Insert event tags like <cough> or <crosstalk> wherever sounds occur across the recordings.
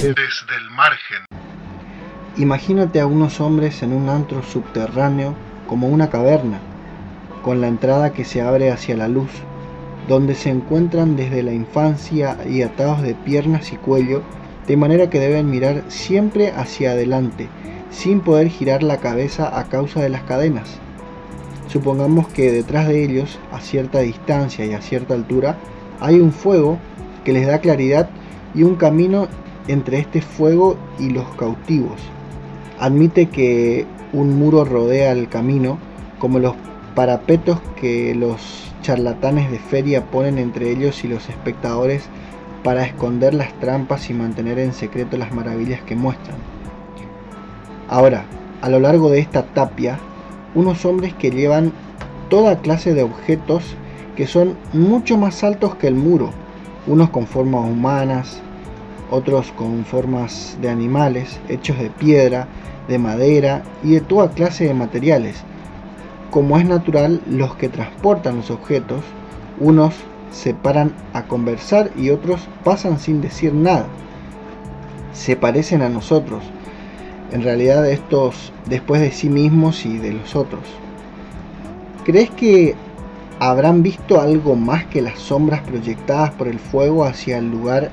Desde el margen. Imagínate a unos hombres en un antro subterráneo como una caverna, con la entrada que se abre hacia la luz, donde se encuentran desde la infancia y atados de piernas y cuello, de manera que deben mirar siempre hacia adelante, sin poder girar la cabeza a causa de las cadenas. Supongamos que detrás de ellos, a cierta distancia y a cierta altura, hay un fuego que les da claridad y un camino entre este fuego y los cautivos. Admite que un muro rodea el camino, como los parapetos que los charlatanes de feria ponen entre ellos y los espectadores para esconder las trampas y mantener en secreto las maravillas que muestran. Ahora, a lo largo de esta tapia, unos hombres que llevan toda clase de objetos que son mucho más altos que el muro, unos con formas humanas, otros con formas de animales, hechos de piedra, de madera y de toda clase de materiales. Como es natural, los que transportan los objetos, unos se paran a conversar y otros pasan sin decir nada. Se parecen a nosotros, en realidad estos después de sí mismos y de los otros. ¿Crees que habrán visto algo más que las sombras proyectadas por el fuego hacia el lugar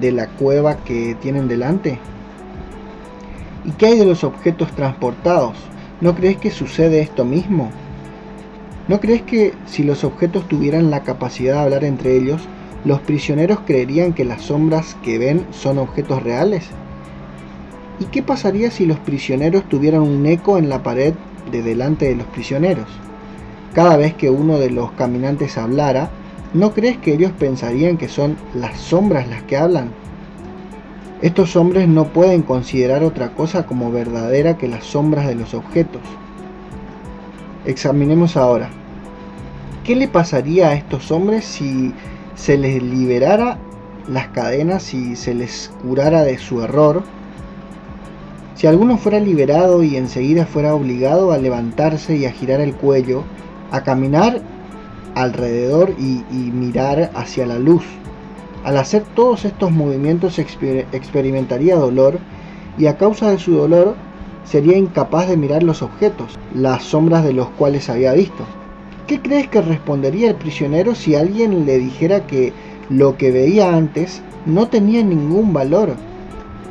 de la cueva que tienen delante? ¿Y qué hay de los objetos transportados? ¿No crees que sucede esto mismo? ¿No crees que si los objetos tuvieran la capacidad de hablar entre ellos, los prisioneros creerían que las sombras que ven son objetos reales? ¿Y qué pasaría si los prisioneros tuvieran un eco en la pared de delante de los prisioneros? Cada vez que uno de los caminantes hablara, ¿no crees que ellos pensarían que son las sombras las que hablan? Estos hombres no pueden considerar otra cosa como verdadera que las sombras de los objetos. Examinemos ahora. ¿Qué le pasaría a estos hombres si se les liberara las cadenas y se les curara de su error? Si alguno fuera liberado y enseguida fuera obligado a levantarse y a girar el cuello, a caminar alrededor y, y mirar hacia la luz, al hacer todos estos movimientos experimentaría dolor y a causa de su dolor sería incapaz de mirar los objetos, las sombras de los cuales había visto. ¿Qué crees que respondería el prisionero si alguien le dijera que lo que veía antes no tenía ningún valor,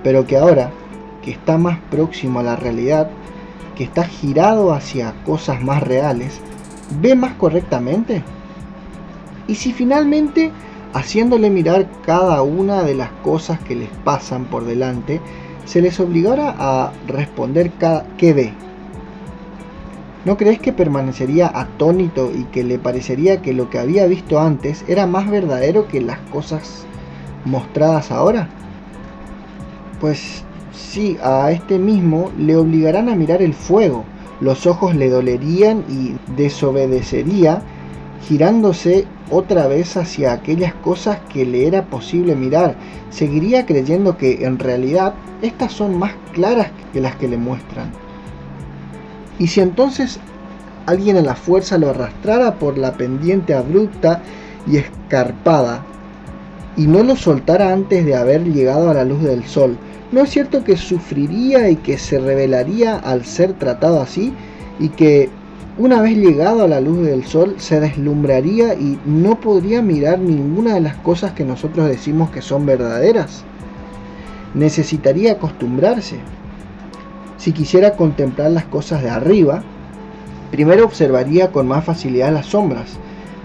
pero que ahora, que está más próximo a la realidad, que está girado hacia cosas más reales, ve más correctamente? ¿Y si finalmente haciéndole mirar cada una de las cosas que les pasan por delante, se les obligara a responder cada, qué ve. ¿No crees que permanecería atónito y que le parecería que lo que había visto antes era más verdadero que las cosas mostradas ahora? Pues sí, a este mismo le obligarán a mirar el fuego, los ojos le dolerían y desobedecería girándose otra vez hacia aquellas cosas que le era posible mirar, seguiría creyendo que en realidad estas son más claras que las que le muestran. Y si entonces alguien a la fuerza lo arrastrara por la pendiente abrupta y escarpada, y no lo soltara antes de haber llegado a la luz del sol, ¿no es cierto que sufriría y que se revelaría al ser tratado así y que una vez llegado a la luz del sol se deslumbraría y no podría mirar ninguna de las cosas que nosotros decimos que son verdaderas. Necesitaría acostumbrarse. Si quisiera contemplar las cosas de arriba, primero observaría con más facilidad las sombras,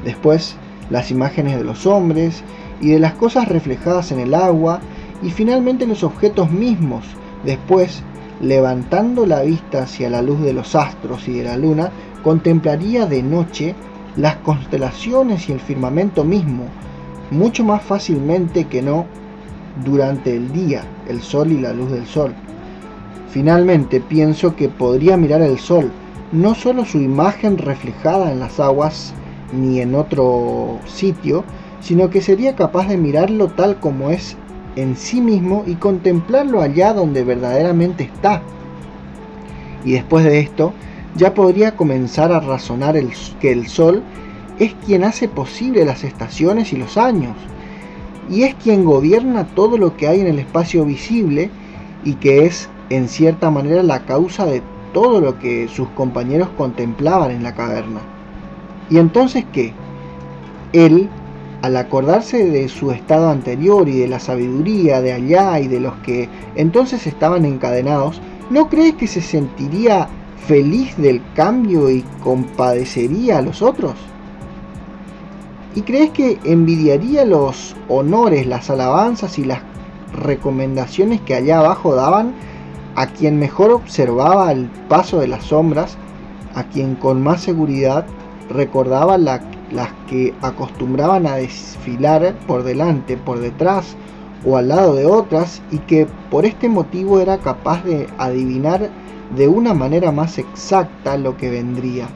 después las imágenes de los hombres y de las cosas reflejadas en el agua y finalmente los objetos mismos, después levantando la vista hacia la luz de los astros y de la luna, contemplaría de noche las constelaciones y el firmamento mismo, mucho más fácilmente que no durante el día, el sol y la luz del sol. Finalmente pienso que podría mirar el sol, no solo su imagen reflejada en las aguas ni en otro sitio, sino que sería capaz de mirarlo tal como es en sí mismo y contemplarlo allá donde verdaderamente está. Y después de esto, ya podría comenzar a razonar el, que el Sol es quien hace posible las estaciones y los años, y es quien gobierna todo lo que hay en el espacio visible y que es en cierta manera la causa de todo lo que sus compañeros contemplaban en la caverna. ¿Y entonces qué? Él, al acordarse de su estado anterior y de la sabiduría de allá y de los que entonces estaban encadenados, ¿no cree que se sentiría feliz del cambio y compadecería a los otros? ¿Y crees que envidiaría los honores, las alabanzas y las recomendaciones que allá abajo daban a quien mejor observaba el paso de las sombras, a quien con más seguridad recordaba las que acostumbraban a desfilar por delante, por detrás o al lado de otras y que por este motivo era capaz de adivinar de una manera más exacta lo que vendría.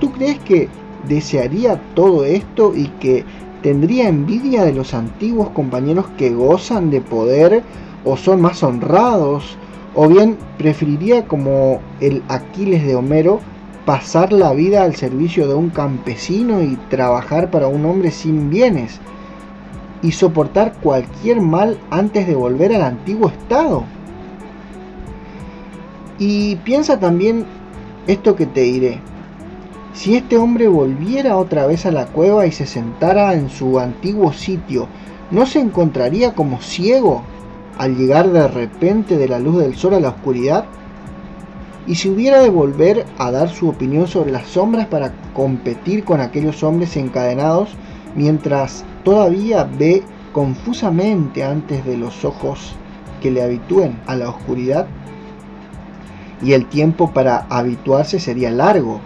¿Tú crees que desearía todo esto y que tendría envidia de los antiguos compañeros que gozan de poder o son más honrados? ¿O bien preferiría como el Aquiles de Homero pasar la vida al servicio de un campesino y trabajar para un hombre sin bienes y soportar cualquier mal antes de volver al antiguo estado? Y piensa también esto que te diré. Si este hombre volviera otra vez a la cueva y se sentara en su antiguo sitio, ¿no se encontraría como ciego al llegar de repente de la luz del sol a la oscuridad? Y si hubiera de volver a dar su opinión sobre las sombras para competir con aquellos hombres encadenados, mientras todavía ve confusamente antes de los ojos que le habitúen a la oscuridad, y el tiempo para habituarse sería largo.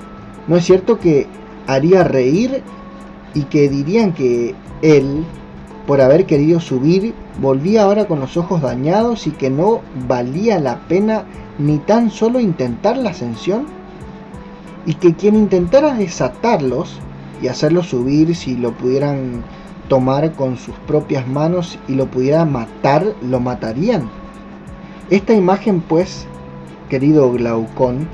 ¿No es cierto que haría reír y que dirían que él, por haber querido subir, volvía ahora con los ojos dañados y que no valía la pena ni tan solo intentar la ascensión? Y que quien intentara desatarlos y hacerlos subir si lo pudieran tomar con sus propias manos y lo pudiera matar, lo matarían. Esta imagen pues querido Glaucón,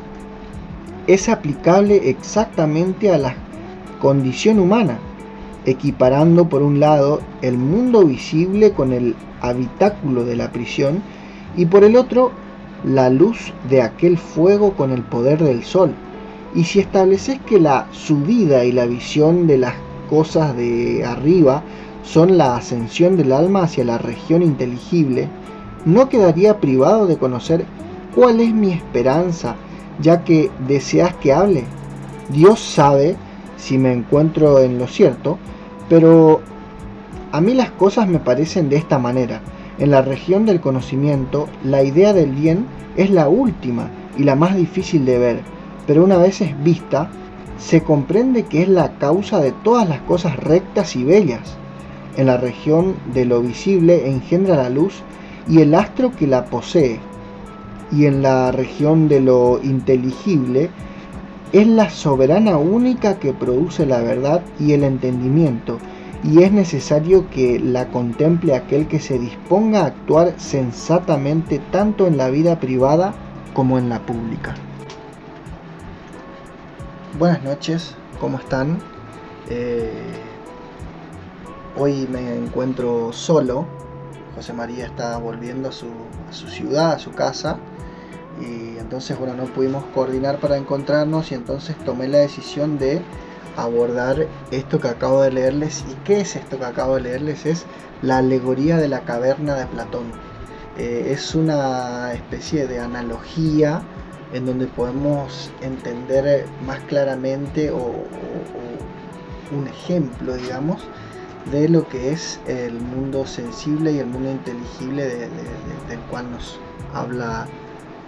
es aplicable exactamente a la condición humana, equiparando por un lado el mundo visible con el habitáculo de la prisión y por el otro la luz de aquel fuego con el poder del sol. Y si estableces que la subida y la visión de las cosas de arriba son la ascensión del alma hacia la región inteligible, no quedaría privado de conocer ¿Cuál es mi esperanza, ya que deseas que hable? Dios sabe si me encuentro en lo cierto, pero a mí las cosas me parecen de esta manera. En la región del conocimiento, la idea del bien es la última y la más difícil de ver, pero una vez es vista, se comprende que es la causa de todas las cosas rectas y bellas. En la región de lo visible engendra la luz y el astro que la posee, y en la región de lo inteligible, es la soberana única que produce la verdad y el entendimiento, y es necesario que la contemple aquel que se disponga a actuar sensatamente tanto en la vida privada como en la pública. Buenas noches, ¿cómo están? Eh, hoy me encuentro solo. José María está volviendo a su, a su ciudad, a su casa y entonces bueno no pudimos coordinar para encontrarnos y entonces tomé la decisión de abordar esto que acabo de leerles. Y qué es esto que acabo de leerles es la alegoría de la caverna de Platón. Eh, es una especie de analogía en donde podemos entender más claramente o, un ejemplo digamos de lo que es el mundo sensible y el mundo inteligible del cual nos habla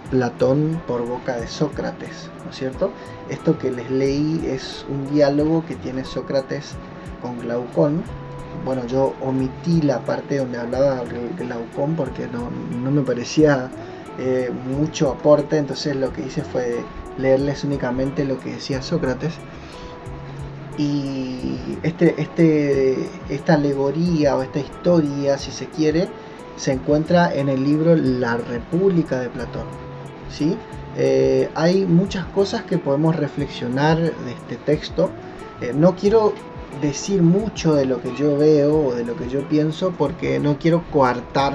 Platón por boca de Sócrates, ¿no es cierto? Esto que les leí es un diálogo que tiene Sócrates con Glaucón. Bueno, yo omití la parte donde hablaba Glaucón porque no, me parecía eh, mucho aporte, entonces lo que hice fue leerles únicamente lo que decía Sócrates. Y este, este, esta alegoría o esta historia, si se quiere, se encuentra en el libro La República de Platón. ¿Sí? Eh, hay muchas cosas que podemos reflexionar de este texto. Eh, no quiero decir mucho de lo que yo veo o de lo que yo pienso porque no quiero coartar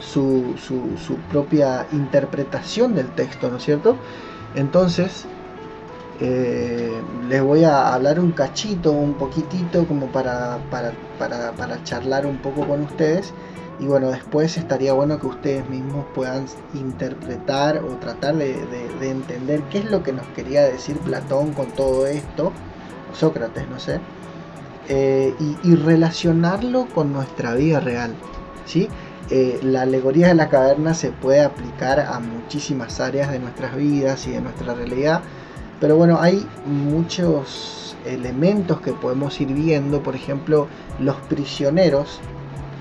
su, su, propia interpretación del texto, ¿no es cierto? Entonces, eh, les voy a hablar un cachito, un poquitito, como para, para, para, para, charlar un poco con ustedes. Y bueno, después estaría bueno que ustedes mismos puedan interpretar o tratar de, de entender qué es lo que nos quería decir Platón con todo esto, Sócrates, no sé. Eh, y, relacionarlo con nuestra vida real. ¿sí? Eh, la alegoría de la caverna se puede aplicar a muchísimas áreas de nuestras vidas y de nuestra realidad, pero bueno, hay muchos elementos que podemos ir viendo, por ejemplo, los prisioneros,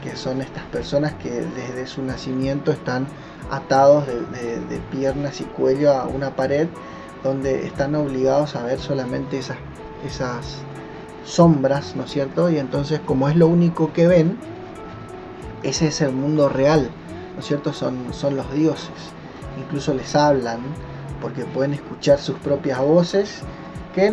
que son estas personas que desde su nacimiento están atados de piernas y cuello a una pared donde están obligados a ver solamente esas, esas sombras, ¿no es cierto? Y entonces como es lo único que ven, ese es el mundo real, ¿no es cierto? Son, son los dioses. Incluso les hablan porque pueden escuchar sus propias voces,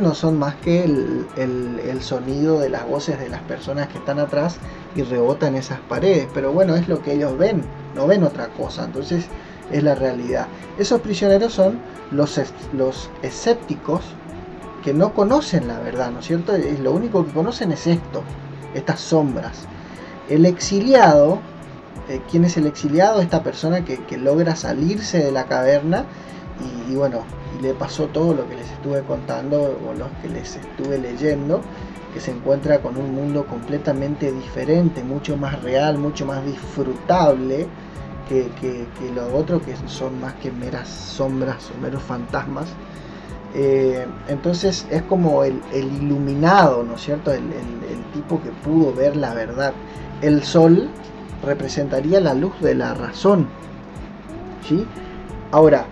no son más que el, sonido de las voces de las personas que están atrás y rebotan esas paredes. Pero bueno, es lo que ellos ven, no ven otra cosa. Entonces es la realidad. Esos prisioneros son los, los escépticos que no conocen la verdad, ¿no es cierto? Es lo único que conocen es esto, estas sombras. El exiliado, eh, ¿quién es el exiliado? Esta persona que, logra salirse de la caverna y, bueno, y le pasó todo lo que les estuve contando o lo que les estuve leyendo, que se encuentra con un mundo completamente diferente, mucho más real, mucho más disfrutable que, lo otro, que son más que meras sombras o meros fantasmas. Eh, entonces es como el, iluminado, ¿no es cierto? El, tipo que pudo ver la verdad. El sol representaría la luz de la razón. ¿sí? Ahora,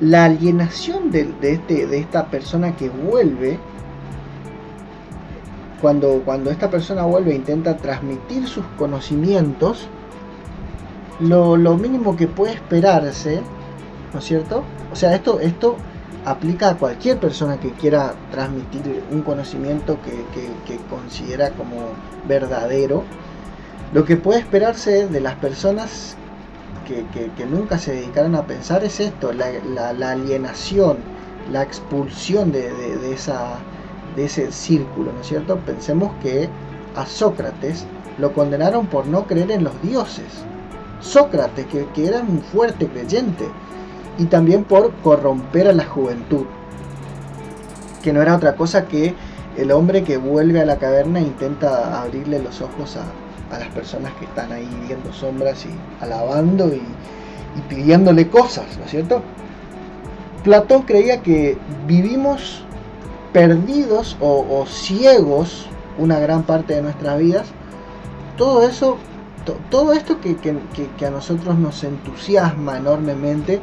la alienación de, este, de esta persona que vuelve, cuando, cuando esta persona vuelve e intenta transmitir sus conocimientos, lo, lo mínimo que puede esperarse, ¿no es cierto? O sea, esto, esto aplica a cualquier persona que quiera transmitir un conocimiento que, considera como verdadero. Lo que puede esperarse de las personas que, nunca se dedicaron a pensar es esto, la, alienación, la expulsión de, esa, de ese círculo, ¿no es cierto? Pensemos que a Sócrates lo condenaron por no creer en los dioses. Sócrates, que, que era un fuerte creyente, y también por corromper a la juventud, que no era otra cosa que el hombre que vuelve a la caverna e intenta abrirle los ojos a, las personas que están ahí viendo sombras y alabando y, pidiéndole cosas, ¿no es cierto? Platón creía que vivimos perdidos o, ciegos una gran parte de nuestras vidas. Todo eso, todo esto que, a nosotros nos entusiasma enormemente,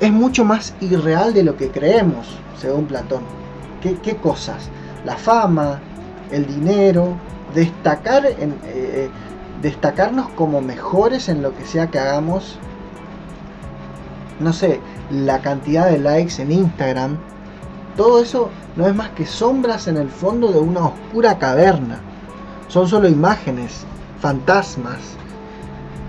es mucho más irreal de lo que creemos, según Platón. ¿Qué, cosas? La fama, el dinero, destacar en, eh, destacarnos como mejores en lo que sea que hagamos. No sé, la cantidad de likes en Instagram. Todo eso no es más que sombras en el fondo de una oscura caverna. Son solo imágenes, fantasmas,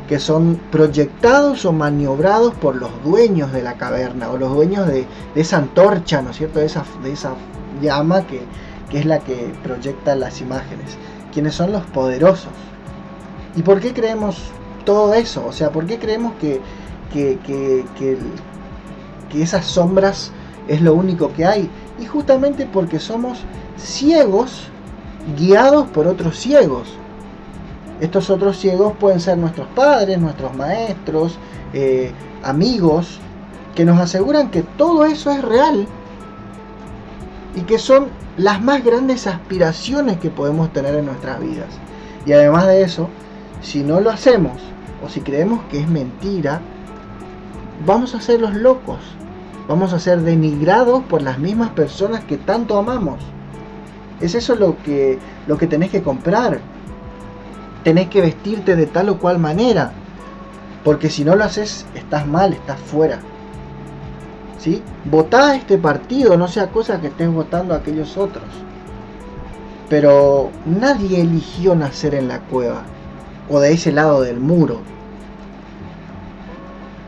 que son proyectados o maniobrados por los dueños de la caverna o los dueños de, esa antorcha, ¿no es cierto? De esa, de esa llama que, es la que proyecta las imágenes. Quienes son los poderosos. ¿Y por qué creemos todo eso? O sea, ¿por qué creemos que, que, que, que esas sombras es lo único que hay? Y justamente porque somos ciegos guiados por otros ciegos. Estos otros ciegos pueden ser nuestros padres, nuestros maestros, eh, amigos, que nos aseguran que todo eso es real y que son las más grandes aspiraciones que podemos tener en nuestras vidas. Y además de eso, si no lo hacemos o si creemos que es mentira, vamos a ser los locos. Vamos a ser denigrados por las mismas personas que tanto amamos. Es eso lo que, lo que tenés que comprar tenés que vestirte de tal o cual manera, porque si no lo haces, estás mal, estás fuera. ¿Sí? Votá a este partido, no sea cosa que estés votando a aquellos otros. Pero nadie eligió nacer en la cueva o de ese lado del muro.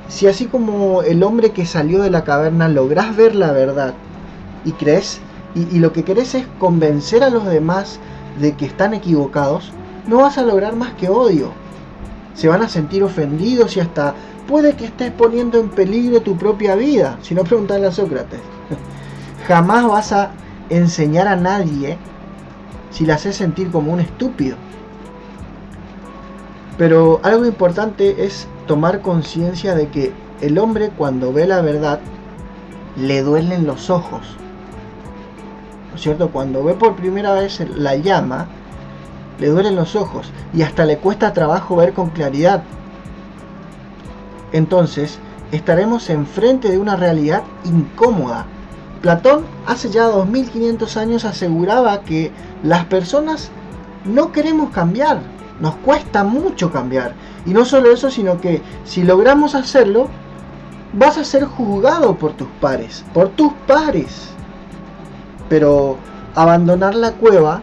Si así como el hombre que salió de la caverna lográs ver la verdad y crees, y, lo que querés es convencer a los demás de que están equivocados, no vas a lograr más que odio. Se van a sentir ofendidos y hasta puede que estés poniendo en peligro tu propia vida, si no preguntarle a Sócrates. <laughs> Jamás vas a enseñar a nadie si la haces sentir como un estúpido. Pero algo importante es tomar conciencia de que el hombre cuando ve la verdad le duelen los ojos. ¿No es cierto? Cuando ve por primera vez la llama, le duelen los ojos y hasta le cuesta trabajo ver con claridad. Entonces, estaremos enfrente de una realidad incómoda. Platón hace ya 2500 años aseguraba que las personas no queremos cambiar, nos cuesta mucho cambiar. Y no solo eso, sino que si logramos hacerlo, vas a ser juzgado por tus pares, por tus pares. Pero abandonar la cueva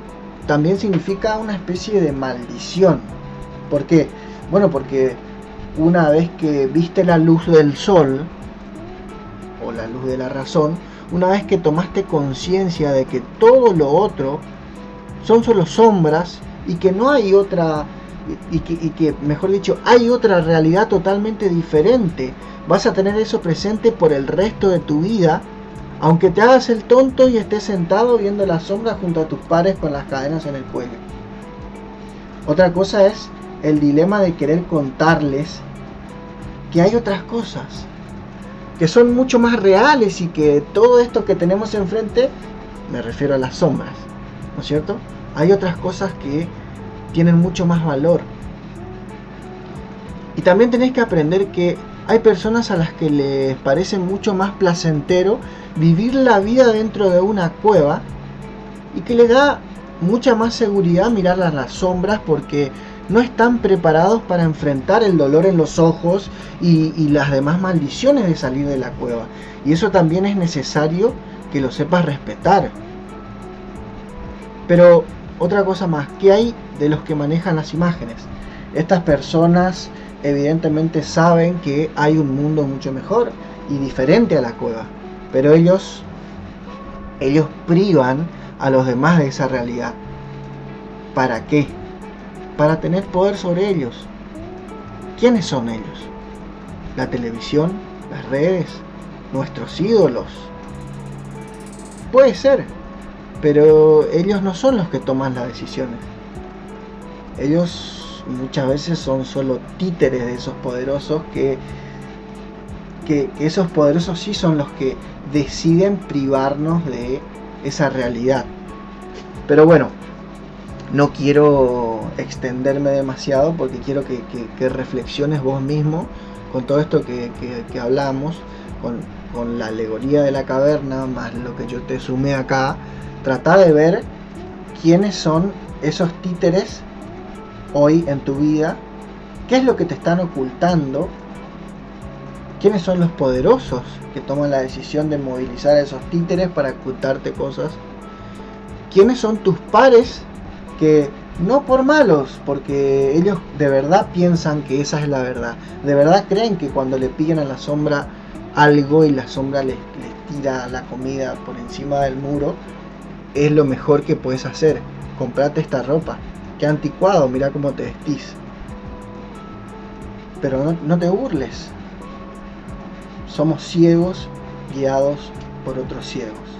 también significa una especie de maldición. ¿Por qué? Bueno, porque una vez que viste la luz del sol, o la luz de la razón, una vez que tomaste conciencia de que todo lo otro son solo sombras y que no hay otra, y que, y que mejor dicho, hay otra realidad totalmente diferente, vas a tener eso presente por el resto de tu vida aunque te hagas el tonto y estés sentado viendo la sombra junto a tus pares con las cadenas en el cuello. Otra cosa es el dilema de querer contarles que hay otras cosas, que son mucho más reales y que todo esto que tenemos enfrente, me refiero a las sombras, ¿no es cierto? Hay otras cosas que tienen mucho más valor. Y también tenés que aprender que hay personas a las que les parece mucho más placentero vivir la vida dentro de una cueva y que les da mucha más seguridad mirar a las sombras porque no están preparados para enfrentar el dolor en los ojos y, y, las demás maldiciones de salir de la cueva. Y eso también es necesario que lo sepas respetar. Pero otra cosa más, ¿qué hay de los que manejan las imágenes? Estas personas evidentemente saben que hay un mundo mucho mejor y diferente a la cueva, pero ellos ellos privan a los demás de esa realidad. ¿Para qué? Para tener poder sobre ellos. ¿Quiénes son ellos? La televisión, las redes, nuestros ídolos. Puede ser, pero ellos no son los que toman las decisiones. Ellos muchas veces son solo títeres de esos poderosos que, que, esos poderosos sí son los que deciden privarnos de esa realidad. Pero bueno, no quiero extenderme demasiado porque quiero que, reflexiones vos mismo con todo esto que, hablamos, con, con, la alegoría de la caverna, más lo que yo te sumé acá. Trata de ver quiénes son esos títeres hoy en tu vida, qué es lo que te están ocultando, quiénes son los poderosos que toman la decisión de movilizar a esos títeres para ocultarte cosas, quiénes son tus pares que no por malos, porque ellos de verdad piensan que esa es la verdad, de verdad creen que cuando le pillan a la sombra algo y la sombra les, les tira la comida por encima del muro, es lo mejor que puedes hacer, comprate esta ropa, Qué anticuado, mira cómo te vestís. Pero no, no te burles. Somos ciegos guiados por otros ciegos.